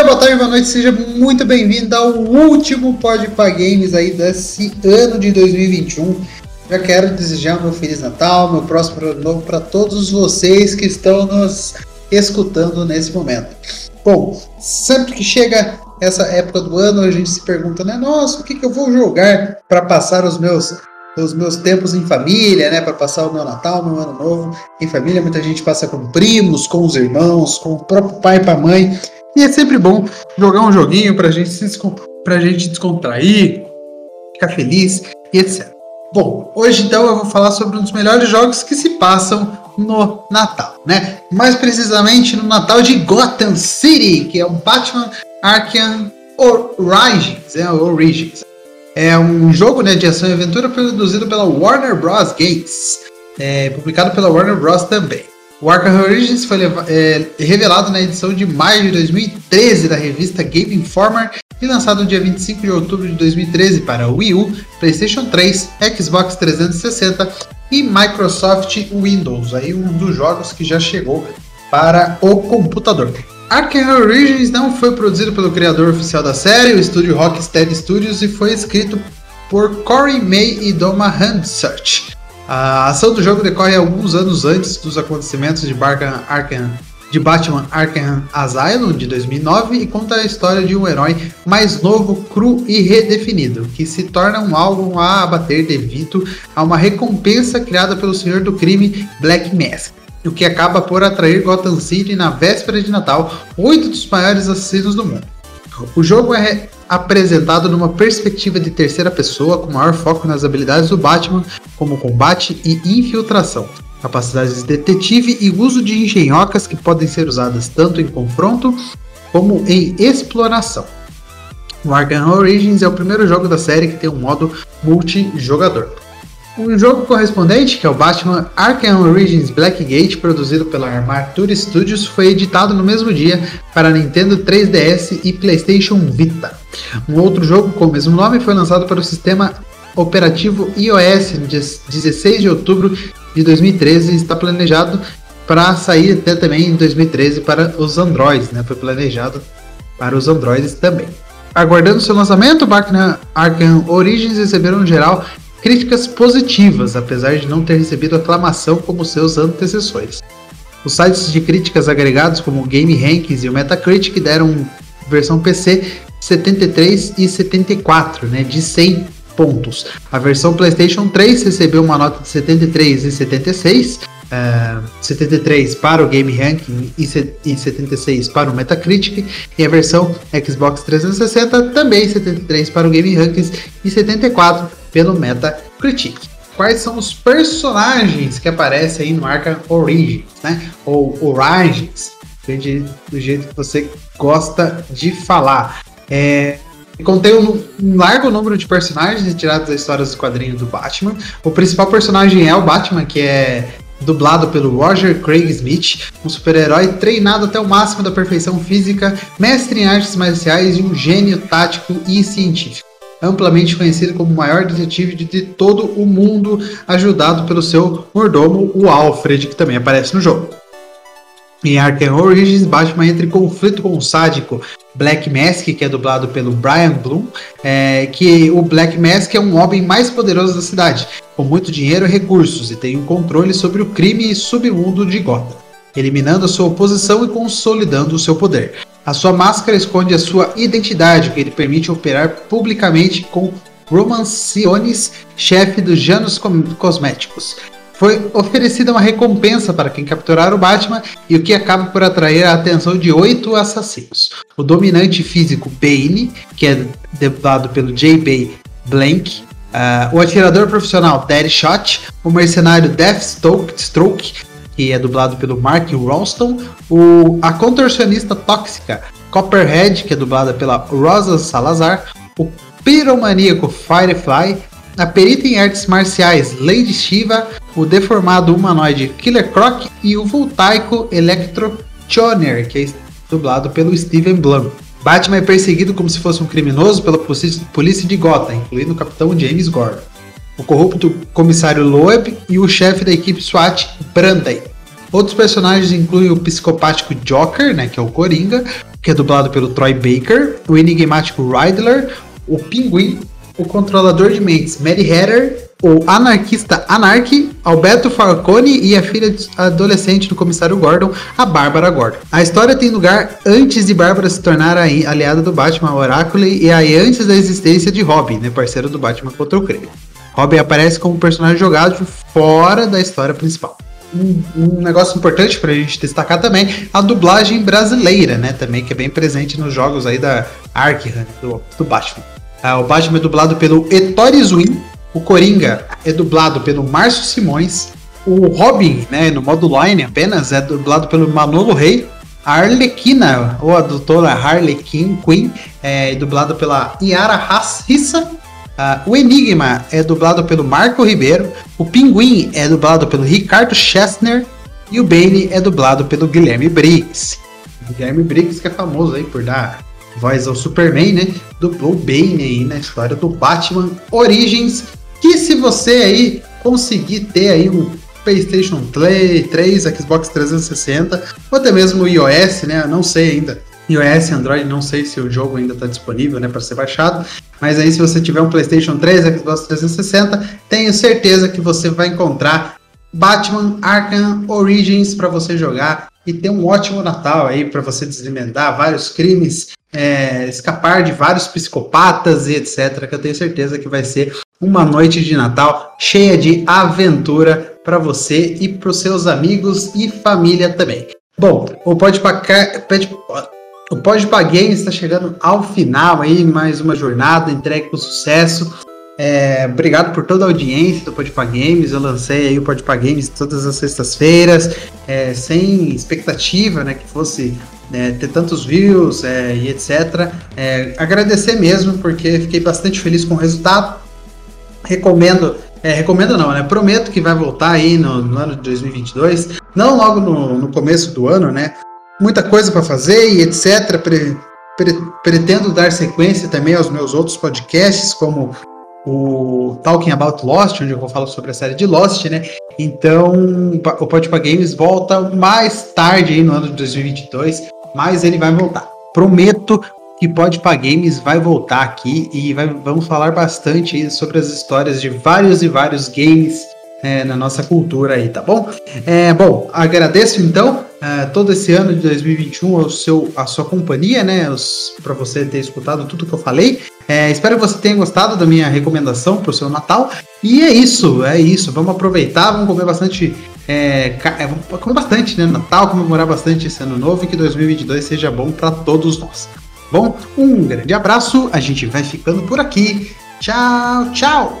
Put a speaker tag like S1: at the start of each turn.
S1: Dia, boa tarde, boa noite, seja muito bem-vindo ao último Podpah Games aí desse ano de 2021. Já quero desejar meu Feliz Natal, meu próximo ano novo para todos vocês que estão nos escutando nesse momento. Bom, sempre que chega essa época do ano, a gente se pergunta, né? Nossa, o que, que eu vou jogar para passar os meus os meus tempos em família, né, para passar o meu Natal, meu ano novo em família. Muita gente passa com primos, com os irmãos, com o próprio pai e a mãe. E é sempre bom jogar um joguinho para gente se pra gente descontrair, ficar feliz e etc. Bom, hoje então eu vou falar sobre um dos melhores jogos que se passam no Natal, né? Mais precisamente no Natal de Gotham City, que é o Batman Arkham Origins, é Origins. É um jogo né, de ação e aventura produzido pela Warner Bros. Games, é, publicado pela Warner Bros. também. O Arkham Origins foi é, revelado na edição de maio de 2013 da revista Game Informer e lançado no dia 25 de outubro de 2013 para Wii U, PlayStation 3, Xbox 360 e Microsoft Windows. Aí um dos jogos que já chegou para o computador. Arkham Origins não foi produzido pelo criador oficial da série, o estúdio Rocksteady Studios, e foi escrito por Corey May e Doma Handsearch. A ação do jogo decorre alguns anos antes dos acontecimentos de, Arkham, Arkham, de Batman Arkham Asylum de 2009 e conta a história de um herói mais novo, cru e redefinido, que se torna um alvo a abater devido a uma recompensa criada pelo Senhor do Crime Black Mask o que acaba por atrair Gotham City na véspera de Natal, oito dos maiores assassinos do mundo. O jogo é apresentado numa perspectiva de terceira pessoa, com maior foco nas habilidades do Batman, como combate e infiltração, capacidades de detetive e uso de engenhocas que podem ser usadas tanto em confronto como em exploração. O Arkham Origins é o primeiro jogo da série que tem um modo multijogador. O jogo correspondente, que é o Batman Arkham Origins Blackgate, produzido pela Armature Studios, foi editado no mesmo dia para Nintendo 3DS e PlayStation Vita. Um outro jogo com o mesmo nome foi lançado para o sistema operativo iOS no dia 16 de outubro de 2013 e está planejado para sair até também em 2013 para os Androids, né? Foi planejado para os Androids também. Aguardando seu lançamento, Batman Arkham Origins receberam no geral críticas positivas, apesar de não ter recebido aclamação como seus antecessores. Os sites de críticas agregados como o Game Rankings e o Metacritic deram versão PC 73 e 74, né, de 100 pontos. A versão PlayStation 3 recebeu uma nota de 73 e 76, uh, 73 para o Game Ranking e, e 76 para o Metacritic, e a versão Xbox 360 também 73 para o Game Rankings e 74 pelo Metacritic. Quais são os personagens que aparecem aí no Arkham Origins, né? Ou Origins, do jeito que você gosta de falar. É, contém um, um, largo número de personagens retirados das histórias dos quadrinhos do Batman. O principal personagem é o Batman, que é dublado pelo Roger Craig Smith, um super-herói treinado até o máximo da perfeição física, mestre em artes marciais e um gênio tático e científico amplamente conhecido como o maior detetive de todo o mundo, ajudado pelo seu mordomo, o Alfred, que também aparece no jogo. Em Arkham Origins, Batman entra em conflito com o sádico Black Mask, que é dublado pelo Brian Bloom, é, que o Black Mask é um homem mais poderoso da cidade, com muito dinheiro e recursos, e tem o um controle sobre o crime e submundo de Gotham, eliminando a sua oposição e consolidando o seu poder. A sua máscara esconde a sua identidade, que lhe permite operar publicamente com Roman Sionis, chefe dos Janus Cosméticos. Foi oferecida uma recompensa para quem capturar o Batman e o que acaba por atrair a atenção de oito assassinos. O dominante físico Bane, que é dublado pelo J.B. Blank, uh, o atirador profissional Deadshot, o mercenário Deathstroke, que é dublado pelo Mark Ralston, o, a contorcionista tóxica Copperhead, que é dublada pela Rosa Salazar, o piromaníaco Firefly, a perita em artes marciais Lady Shiva, o deformado humanoide Killer Croc e o voltaico Electro Choner, que é dublado pelo Steven Blum. Batman é perseguido como se fosse um criminoso pela polícia de Gotham, incluindo o capitão James Gordon, o corrupto comissário Loeb e o chefe da equipe SWAT, Brandy. Outros personagens incluem o psicopático Joker, né, que é o Coringa, que é dublado pelo Troy Baker, o enigmático Riddler, o Pinguim, o controlador de mentes Mary Hatter, o anarquista Anarchy, Alberto Falcone e a filha adolescente do comissário Gordon, a Bárbara Gordon. A história tem lugar antes de Bárbara se tornar a aliada do Batman, Oracle, e aí antes da existência de Robin, né, parceiro do Batman contra o crime. Robin aparece como personagem jogado fora da história principal. Um, negócio importante para a gente destacar também a dublagem brasileira, né? Também que é bem presente nos jogos aí da Arkham, do, do Batman. Ah, o Batman é dublado pelo Ettore Zwin, o Coringa é dublado pelo Márcio Simões, o Robin, né, no modo line apenas, é dublado pelo Manolo Rey, a Arlequina, ou a doutora Harley Quinn, Queen, é dublado pela Yara Rissa, Uh, o Enigma é dublado pelo Marco Ribeiro, o Pinguim é dublado pelo Ricardo Chestner e o Bane é dublado pelo Guilherme Briggs. Guilherme Briggs que é famoso aí por dar voz ao Superman, né? Dublou Bane aí na história do Batman Origins, que se você aí conseguir ter aí um PlayStation 3, Xbox 360 ou até mesmo o iOS, né? Eu não sei ainda iOS Android, não sei se o jogo ainda está disponível né, para ser baixado, mas aí se você tiver um PlayStation 3, Xbox 360, tenho certeza que você vai encontrar Batman Arkham Origins para você jogar e ter um ótimo Natal aí para você desmendar vários crimes, é, escapar de vários psicopatas e etc. Que eu tenho certeza que vai ser uma noite de Natal cheia de aventura para você e para os seus amigos e família também. Bom, o Pode Pacar. O Podpah Games está chegando ao final aí, mais uma jornada entregue com sucesso. É, obrigado por toda a audiência do Podpah Games. Eu lancei aí o Podpah Games todas as sextas-feiras, é, sem expectativa, né, que fosse é, ter tantos views é, e etc. É, agradecer mesmo, porque fiquei bastante feliz com o resultado. Recomendo, é, recomendo não, né? Prometo que vai voltar aí no, no ano de 2022, não logo no, no começo do ano, né? Muita coisa para fazer e etc. Pre, pre, pretendo dar sequência também aos meus outros podcasts, como o Talking About Lost, onde eu vou falar sobre a série de Lost, né? Então, o Podpah Games volta mais tarde aí no ano de 2022, mas ele vai voltar. Prometo que Podpah Games vai voltar aqui e vai, vamos falar bastante sobre as histórias de vários e vários games é, na nossa cultura aí, tá bom? É, bom, agradeço então é, todo esse ano de 2021 ao seu, a sua companhia, né? Para você ter escutado tudo que eu falei. É, espero que você tenha gostado da minha recomendação para o seu Natal. E é isso, é isso. Vamos aproveitar, vamos comer bastante. É, é vamos comer bastante, né? Natal, comemorar bastante esse ano novo e que 2022 seja bom para todos nós. Bom, um grande abraço, a gente vai ficando por aqui. Tchau, tchau!